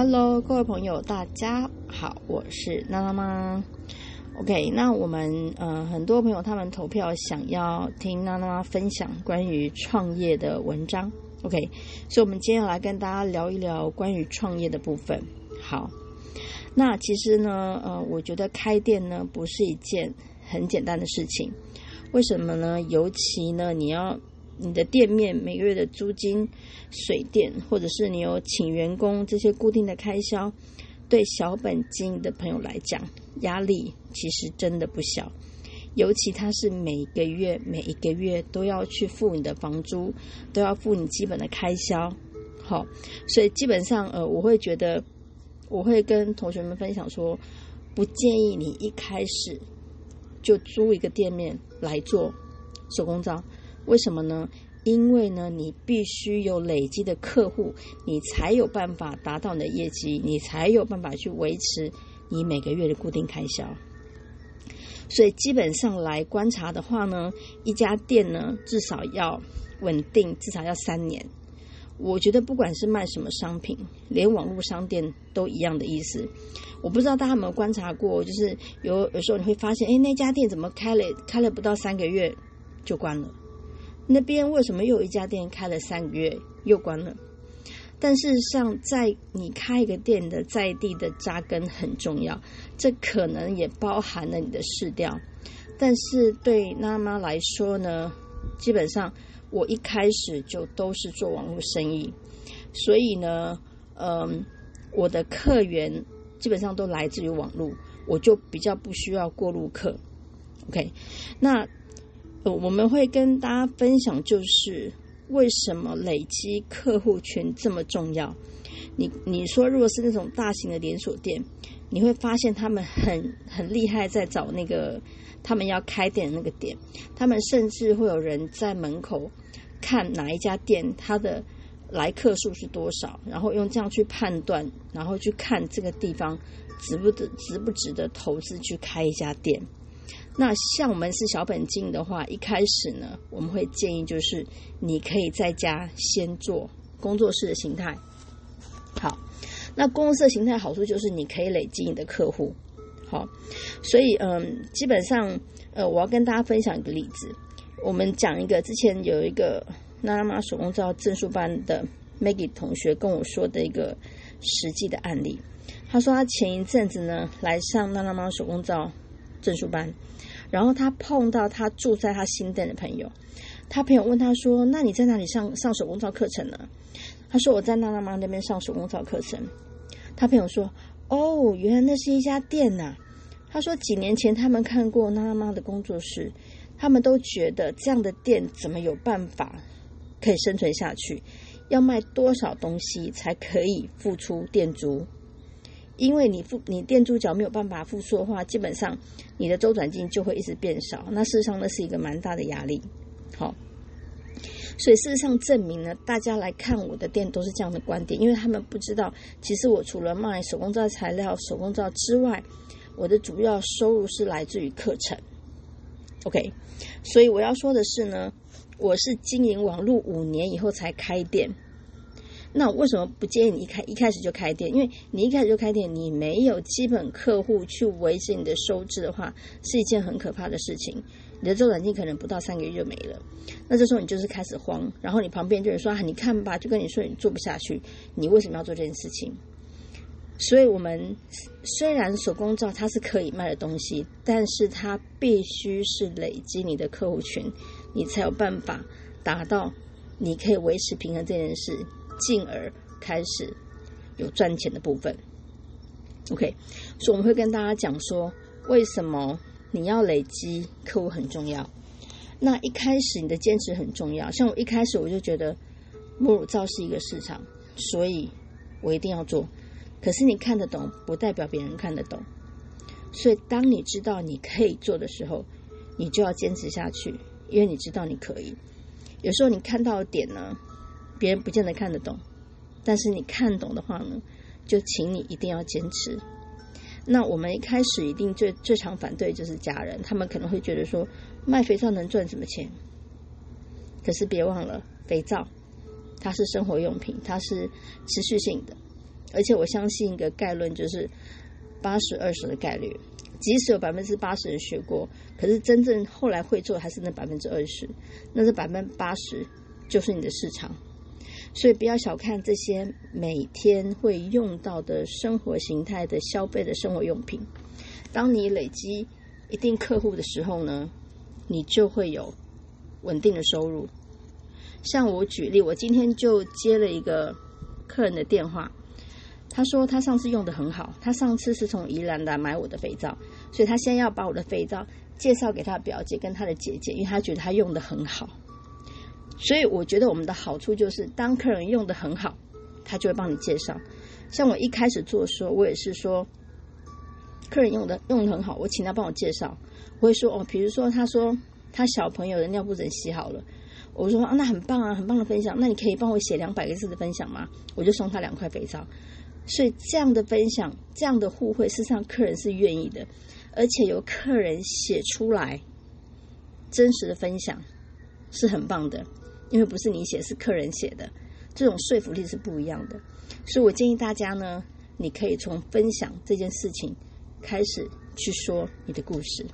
Hello，各位朋友，大家好，我是娜娜妈。OK，那我们呃很多朋友他们投票想要听娜娜妈分享关于创业的文章。OK，所以我们今天来跟大家聊一聊关于创业的部分。好，那其实呢，呃，我觉得开店呢不是一件很简单的事情。为什么呢？尤其呢，你要。你的店面每个月的租金、水电，或者是你有请员工这些固定的开销，对小本经营的朋友来讲，压力其实真的不小。尤其他是每个月每一个月都要去付你的房租，都要付你基本的开销。好，所以基本上呃，我会觉得，我会跟同学们分享说，不建议你一开始就租一个店面来做手工皂。为什么呢？因为呢，你必须有累积的客户，你才有办法达到你的业绩，你才有办法去维持你每个月的固定开销。所以基本上来观察的话呢，一家店呢至少要稳定，至少要三年。我觉得不管是卖什么商品，连网络商店都一样的意思。我不知道大家有没有观察过，就是有有时候你会发现，哎，那家店怎么开了开了不到三个月就关了？那边为什么又一家店开了三个月又关了？但事实上，在你开一个店的在地的扎根很重要，这可能也包含了你的市调。但是对妈妈来说呢，基本上我一开始就都是做网络生意，所以呢，嗯，我的客源基本上都来自于网络，我就比较不需要过路客。OK，那。我们会跟大家分享，就是为什么累积客户群这么重要。你你说，如果是那种大型的连锁店，你会发现他们很很厉害，在找那个他们要开店的那个点。他们甚至会有人在门口看哪一家店，它的来客数是多少，然后用这样去判断，然后去看这个地方值不值值不值得投资去开一家店。那像我们是小本金的话，一开始呢，我们会建议就是你可以在家先做工作室的形态。好，那工作室的形态好处就是你可以累积你的客户。好，所以嗯，基本上呃，我要跟大家分享一个例子。我们讲一个之前有一个娜拉玛手工皂证书班的 Maggie 同学跟我说的一个实际的案例。他说他前一阵子呢来上娜拉玛手工皂证书班。然后他碰到他住在他新店的朋友，他朋友问他说：“那你在哪里上上手工皂课程呢？”他说：“我在娜娜妈那边上手工皂课程。”他朋友说：“哦，原来那是一家店呐。”他说：“几年前他们看过娜娜妈的工作室，他们都觉得这样的店怎么有办法可以生存下去？要卖多少东西才可以付出店租？”因为你付你店租角没有办法付出的话，基本上你的周转金就会一直变少。那事实上那是一个蛮大的压力。好，所以事实上证明呢，大家来看我的店都是这样的观点，因为他们不知道，其实我除了卖手工皂材料、手工皂之外，我的主要收入是来自于课程。OK，所以我要说的是呢，我是经营网络五年以后才开店。那为什么不建议你一开一开始就开店？因为你一开始就开店，你没有基本客户去维持你的收支的话，是一件很可怕的事情。你的周转金可能不到三个月就没了。那这时候你就是开始慌，然后你旁边就人说：“，你看吧，就跟你说你做不下去，你为什么要做这件事情？”所以，我们虽然手工皂它是可以卖的东西，但是它必须是累积你的客户群，你才有办法达到你可以维持平衡这件事。进而开始有赚钱的部分。OK，所以我们会跟大家讲说，为什么你要累积客户很重要。那一开始你的坚持很重要。像我一开始我就觉得母乳皂是一个市场，所以我一定要做。可是你看得懂，不代表别人看得懂。所以当你知道你可以做的时候，你就要坚持下去，因为你知道你可以。有时候你看到的点呢？别人不见得看得懂，但是你看懂的话呢，就请你一定要坚持。那我们一开始一定最最常反对就是家人，他们可能会觉得说卖肥皂能赚什么钱？可是别忘了，肥皂它是生活用品，它是持续性的。而且我相信一个概论就是八十二十的概率。即使有百分之八十人学过，可是真正后来会做还是那百分之二十，那这百分之八十就是你的市场。所以不要小看这些每天会用到的生活形态的消费的生活用品。当你累积一定客户的时候呢，你就会有稳定的收入。像我举例，我今天就接了一个客人的电话。他说他上次用的很好，他上次是从宜兰来买我的肥皂，所以他先要把我的肥皂介绍给他表姐跟他的姐姐，因为他觉得他用的很好。所以我觉得我们的好处就是，当客人用的很好，他就会帮你介绍。像我一开始做的时候，我也是说，客人用的用的很好，我请他帮我介绍。我会说哦，比如说他说他小朋友的尿布疹洗好了，我说啊那很棒啊，很棒的分享，那你可以帮我写两百个字的分享吗？我就送他两块肥皂。所以这样的分享，这样的互惠，事实上客人是愿意的，而且由客人写出来真实的分享是很棒的，因为不是你写，是客人写的，这种说服力是不一样的。所以我建议大家呢，你可以从分享这件事情开始去说你的故事。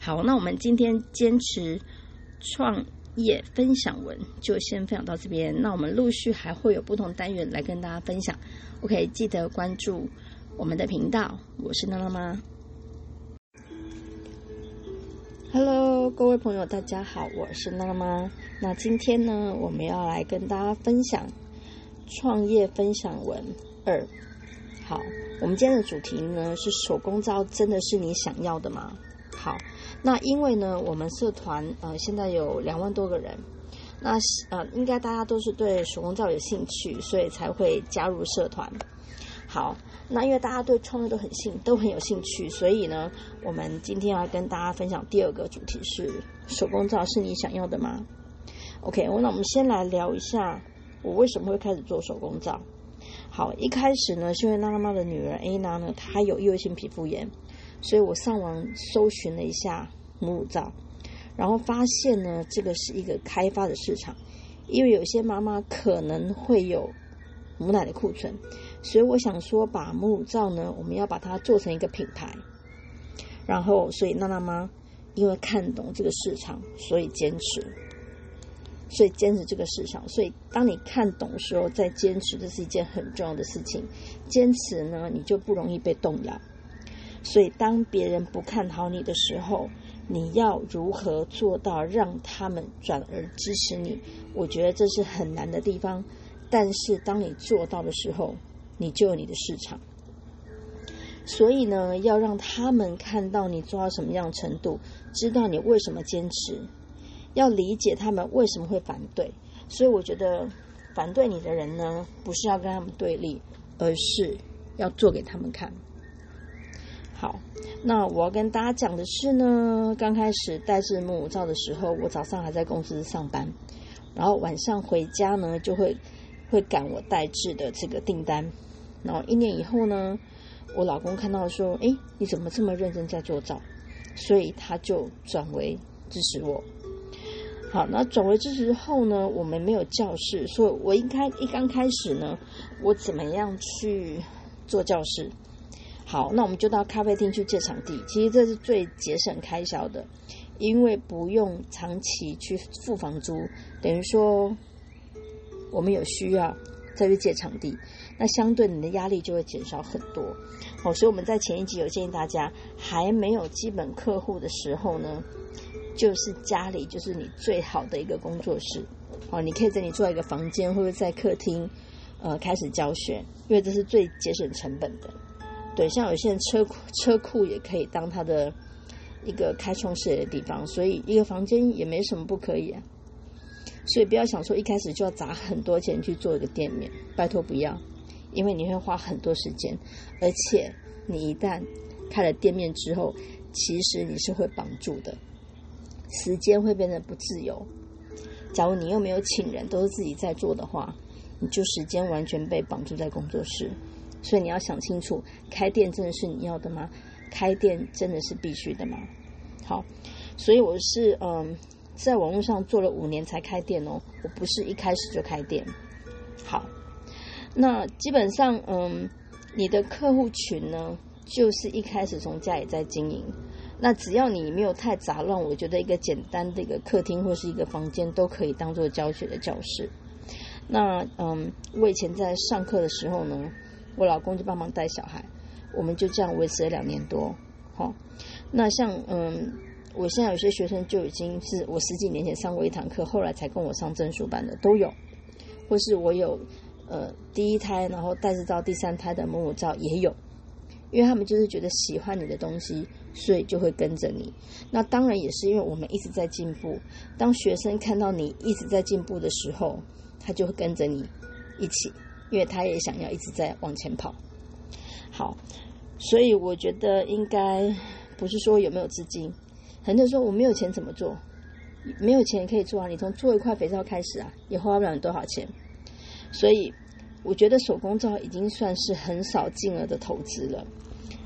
好，那我们今天坚持创。业分享文就先分享到这边，那我们陆续还会有不同单元来跟大家分享。OK，记得关注我们的频道，我是娜娜妈。Hello，各位朋友，大家好，我是娜妈。那今天呢，我们要来跟大家分享创业分享文二。好，我们今天的主题呢是手工皂，真的是你想要的吗？好。那因为呢，我们社团呃现在有两万多个人，那呃应该大家都是对手工皂有兴趣，所以才会加入社团。好，那因为大家对创业都很兴都很有兴趣，所以呢，我们今天要跟大家分享第二个主题是手工皂是你想要的吗？OK，那我们先来聊一下我为什么会开始做手工皂。好，一开始呢，是因为娜娜妈的女儿 A 娜呢，她有异位性皮肤炎。所以我上网搜寻了一下母乳皂，然后发现呢，这个是一个开发的市场，因为有些妈妈可能会有母奶的库存，所以我想说，把母乳皂呢，我们要把它做成一个品牌。然后，所以娜娜妈因为看懂这个市场，所以坚持，所以坚持这个市场。所以，当你看懂的时候，再坚持，这是一件很重要的事情。坚持呢，你就不容易被动摇。所以，当别人不看好你的时候，你要如何做到让他们转而支持你？我觉得这是很难的地方。但是，当你做到的时候，你就有你的市场。所以呢，要让他们看到你做到什么样程度，知道你为什么坚持，要理解他们为什么会反对。所以，我觉得反对你的人呢，不是要跟他们对立，而是要做给他们看。好，那我要跟大家讲的是呢，刚开始代制母乳皂的时候，我早上还在公司上班，然后晚上回家呢，就会会赶我代制的这个订单。然后一年以后呢，我老公看到说，哎，你怎么这么认真在做皂？所以他就转为支持我。好，那转为支持后呢，我们没有教室，所以我应该一刚开始呢，我怎么样去做教室？好，那我们就到咖啡厅去借场地。其实这是最节省开销的，因为不用长期去付房租，等于说我们有需要再去借场地，那相对你的压力就会减少很多。哦，所以我们在前一集有建议大家，还没有基本客户的时候呢，就是家里就是你最好的一个工作室。哦，你可以在你做一个房间，或者在客厅，呃，开始教学，因为这是最节省成本的。对，像有些人车库车库也可以当他的一个开创事业的地方，所以一个房间也没什么不可以啊。所以不要想说一开始就要砸很多钱去做一个店面，拜托不要，因为你会花很多时间，而且你一旦开了店面之后，其实你是会绑住的，时间会变得不自由。假如你又没有请人，都是自己在做的话，你就时间完全被绑住在工作室。所以你要想清楚，开店真的是你要的吗？开店真的是必须的吗？好，所以我是嗯，在网络上做了五年才开店哦，我不是一开始就开店。好，那基本上，嗯，你的客户群呢，就是一开始从家里在经营。那只要你没有太杂乱，我觉得一个简单的一个客厅或是一个房间都可以当做教学的教室。那嗯，我以前在上课的时候呢，我老公就帮忙带小孩，我们就这样维持了两年多。好，那像嗯，我现在有些学生就已经是我十几年前上过一堂课，后来才跟我上证书班的都有，或是我有呃第一胎，然后带着到第三胎的母乳照也有，因为他们就是觉得喜欢你的东西，所以就会跟着你。那当然也是因为我们一直在进步，当学生看到你一直在进步的时候，他就会跟着你一起，因为他也想要一直在往前跑。好。所以我觉得应该不是说有没有资金，很多人说我没有钱怎么做？没有钱也可以做啊！你从做一块肥皂开始啊，也花不了你多少钱。所以我觉得手工皂已经算是很少金额的投资了。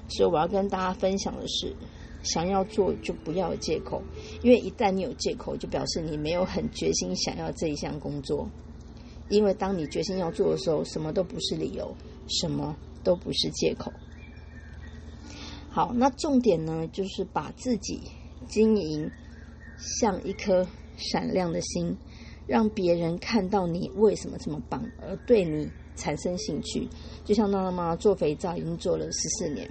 所以我要跟大家分享的是，想要做就不要有借口，因为一旦你有借口，就表示你没有很决心想要这一项工作。因为当你决心要做的时候，什么都不是理由，什么都不是借口。好，那重点呢，就是把自己经营像一颗闪亮的心，让别人看到你为什么这么棒，而对你产生兴趣。就像娜娜妈做肥皂已经做了十四年，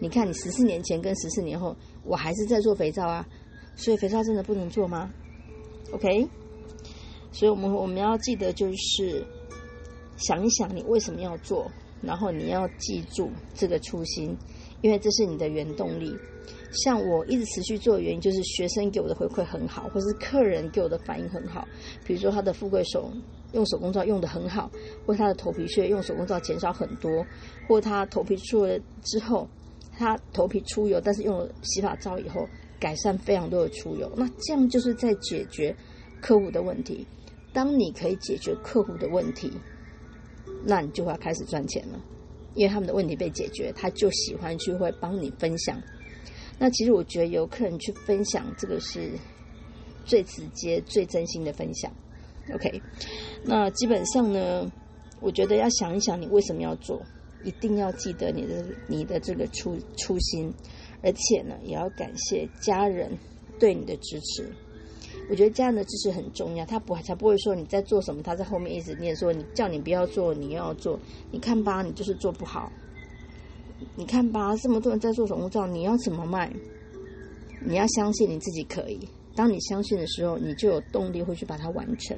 你看你十四年前跟十四年后，我还是在做肥皂啊，所以肥皂真的不能做吗？OK，所以我们我们要记得就是想一想你为什么要做，然后你要记住这个初心。因为这是你的原动力。像我一直持续做的原因，就是学生给我的回馈很好，或是客人给我的反应很好。比如说他的富贵手用手工皂用的很好，或他的头皮屑用手工皂减少很多，或他头皮出了之后，他头皮出油，但是用了洗发皂以后改善非常多的出油。那这样就是在解决客户的问题。当你可以解决客户的问题，那你就会要开始赚钱了。因为他们的问题被解决，他就喜欢去会帮你分享。那其实我觉得有客人去分享，这个是最直接、最真心的分享。OK，那基本上呢，我觉得要想一想你为什么要做，一定要记得你的你的这个初初心，而且呢，也要感谢家人对你的支持。我觉得家人的支持很重要，他不才不会说你在做什么，他在后面一直念说你叫你不要做，你要做，你看吧，你就是做不好。你看吧，这么多人在做手工皂，你要怎么卖？你要相信你自己可以。当你相信的时候，你就有动力会去把它完成。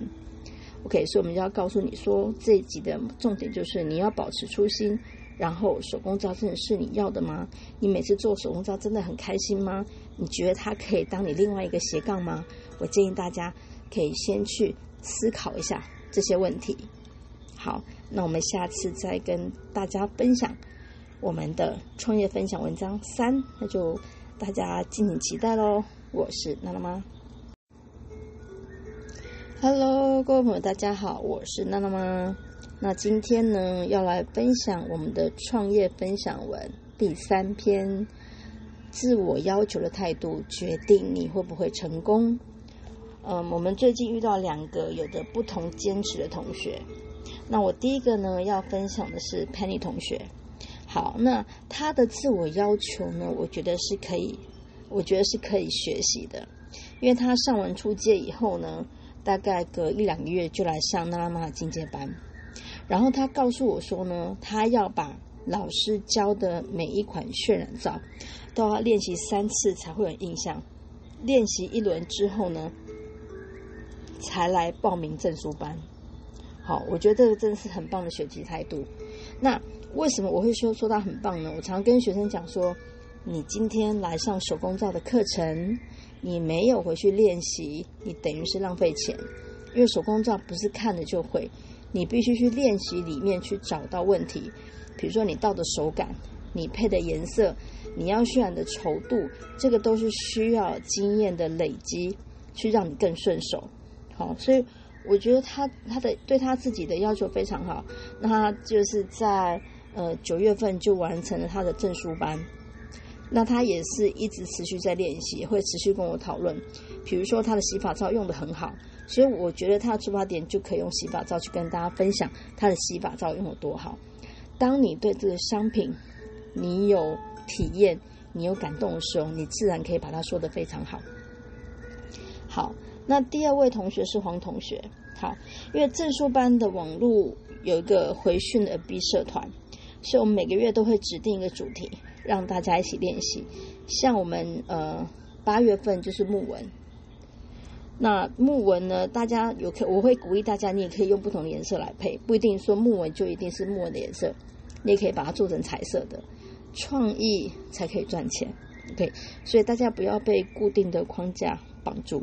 OK，所以我们就要告诉你说，这一集的重点就是你要保持初心。然后，手工皂真的是你要的吗？你每次做手工皂真的很开心吗？你觉得它可以当你另外一个斜杠吗？我建议大家可以先去思考一下这些问题。好，那我们下次再跟大家分享我们的创业分享文章三，那就大家敬请期待喽。我是娜娜妈，Hello，各位朋友，大家好，我是娜娜妈。那今天呢，要来分享我们的创业分享文第三篇：自我要求的态度决定你会不会成功。嗯，我们最近遇到两个有着不同坚持的同学。那我第一个呢，要分享的是 Penny 同学。好，那他的自我要求呢，我觉得是可以，我觉得是可以学习的，因为他上完初阶以后呢，大概隔一两个月就来上娜拉妈的进阶班。然后他告诉我说呢，他要把老师教的每一款渲染照都要练习三次才会有印象，练习一轮之后呢，才来报名证书班。好，我觉得这个真的是很棒的学习态度。那为什么我会说说他很棒呢？我常跟学生讲说，你今天来上手工皂的课程，你没有回去练习，你等于是浪费钱，因为手工皂不是看了就会。你必须去练习里面去找到问题，比如说你倒的手感，你配的颜色，你要渲染的稠度，这个都是需要经验的累积，去让你更顺手。好，所以我觉得他他的对他自己的要求非常好，那他就是在呃九月份就完成了他的证书班。那他也是一直持续在练习，会持续跟我讨论。比如说他的洗发皂用的很好，所以我觉得他的出发点就可以用洗发皂去跟大家分享他的洗发皂用的多好。当你对这个商品你有体验、你有感动的时候，你自然可以把它说的非常好。好，那第二位同学是黄同学。好，因为证书班的网络有一个回训的 B 社团，所以我们每个月都会指定一个主题，让大家一起练习。像我们呃八月份就是木纹，那木纹呢，大家有可我会鼓励大家，你也可以用不同的颜色来配，不一定说木纹就一定是木纹的颜色，你也可以把它做成彩色的，创意才可以赚钱。OK，所以大家不要被固定的框架绑住。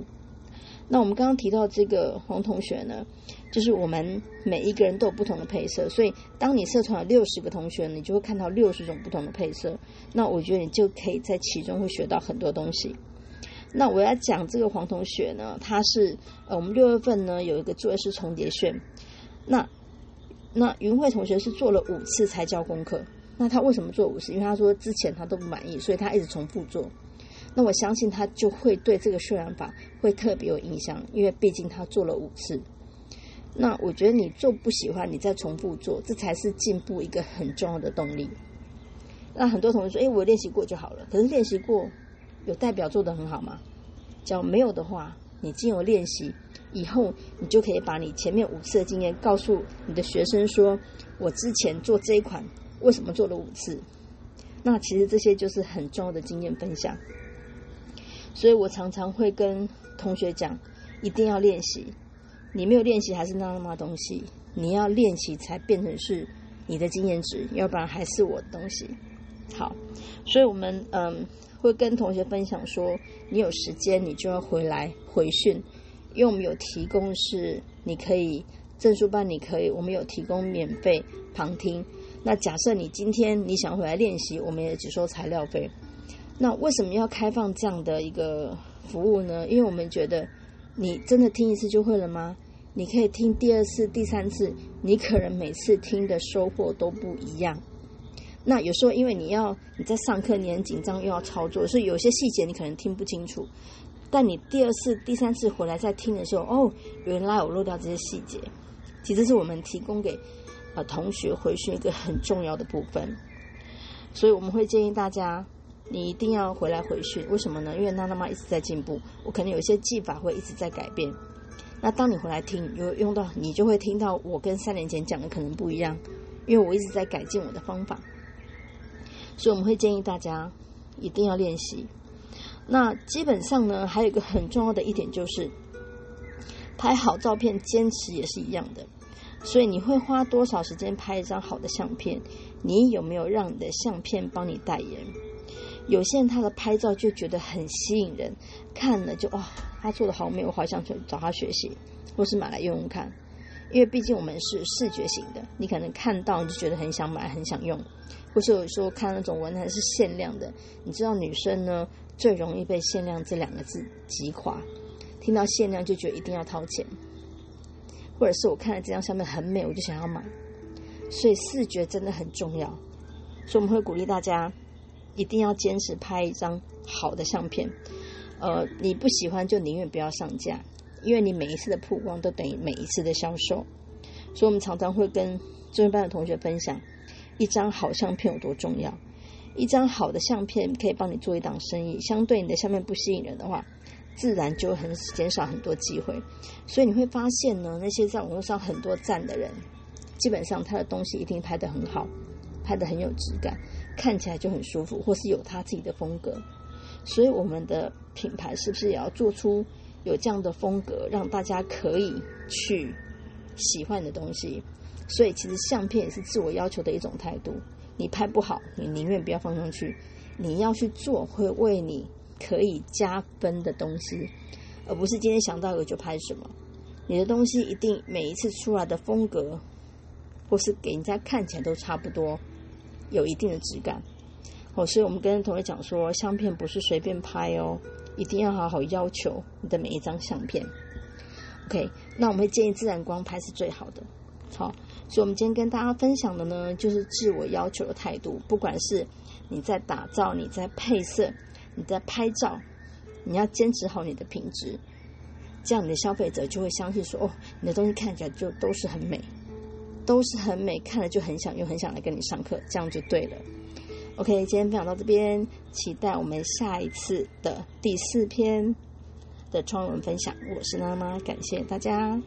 那我们刚刚提到这个黄同学呢，就是我们每一个人都有不同的配色，所以当你社团有六十个同学，你就会看到六十种不同的配色。那我觉得你就可以在其中会学到很多东西。那我要讲这个黄同学呢，他是呃，我们六月份呢有一个作业是重叠卷，那那云慧同学是做了五次才交功课。那他为什么做五次？因为他说之前他都不满意，所以他一直重复做。那我相信他就会对这个渲染法会特别有印象，因为毕竟他做了五次。那我觉得你做不喜欢，你再重复做，这才是进步一个很重要的动力。那很多同学说：“哎，我练习过就好了。”可是练习过有代表做得很好吗？只要没有的话，你经由练习以后，你就可以把你前面五次的经验告诉你的学生说：“我之前做这一款为什么做了五次？”那其实这些就是很重要的经验分享。所以我常常会跟同学讲，一定要练习。你没有练习还是那么东西，你要练习才变成是你的经验值，要不然还是我的东西。好，所以我们嗯会跟同学分享说，你有时间你就要回来回训，因为我们有提供是你可以证书班，你可以我们有提供免费旁听。那假设你今天你想回来练习，我们也只收材料费。那为什么要开放这样的一个服务呢？因为我们觉得，你真的听一次就会了吗？你可以听第二次、第三次，你可能每次听的收获都不一样。那有时候因为你要你在上课，你很紧张又要操作，所以有些细节你可能听不清楚。但你第二次、第三次回来再听的时候，哦，原来我漏掉这些细节。其实是我们提供给呃同学回去一个很重要的部分，所以我们会建议大家。你一定要回来回训，为什么呢？因为娜娜妈一直在进步，我可能有些技法会一直在改变。那当你回来听，有用到，你就会听到我跟三年前讲的可能不一样，因为我一直在改进我的方法。所以我们会建议大家一定要练习。那基本上呢，还有一个很重要的一点就是，拍好照片坚持也是一样的。所以你会花多少时间拍一张好的相片？你有没有让你的相片帮你代言？有些人他的拍照就觉得很吸引人，看了就哇，他做的好美，我好想去找他学习，或是买来用用看。因为毕竟我们是视觉型的，你可能看到你就觉得很想买，很想用，或是有时候看那种文案是限量的，你知道女生呢最容易被“限量”这两个字击垮，听到限量就觉得一定要掏钱，或者是我看了这张相片很美，我就想要买，所以视觉真的很重要，所以我们会鼓励大家。一定要坚持拍一张好的相片，呃，你不喜欢就宁愿不要上架，因为你每一次的曝光都等于每一次的销售。所以，我们常常会跟中文班的同学分享，一张好相片有多重要。一张好的相片可以帮你做一档生意，相对你的相片不吸引人的话，自然就很减少很多机会。所以你会发现呢，那些在网络上很多赞的人，基本上他的东西一定拍得很好，拍得很有质感。看起来就很舒服，或是有他自己的风格，所以我们的品牌是不是也要做出有这样的风格，让大家可以去喜欢的东西？所以其实相片也是自我要求的一种态度。你拍不好，你宁愿不要放上去。你要去做会为你可以加分的东西，而不是今天想到有就拍什么。你的东西一定每一次出来的风格，或是给人家看起来都差不多。有一定的质感，哦，所以我们跟同学讲说，相片不是随便拍哦，一定要好好要求你的每一张相片。OK，那我们会建议自然光拍是最好的。好，所以，我们今天跟大家分享的呢，就是自我要求的态度。不管是你在打造、你在配色、你在拍照，你要坚持好你的品质，这样你的消费者就会相信说：哦，你的东西看起来就都是很美，都是很美，看了就很想又很想来跟你上课，这样就对了。OK，今天分享到这边，期待我们下一次的第四篇的创文分享。我是娜妈，感谢大家。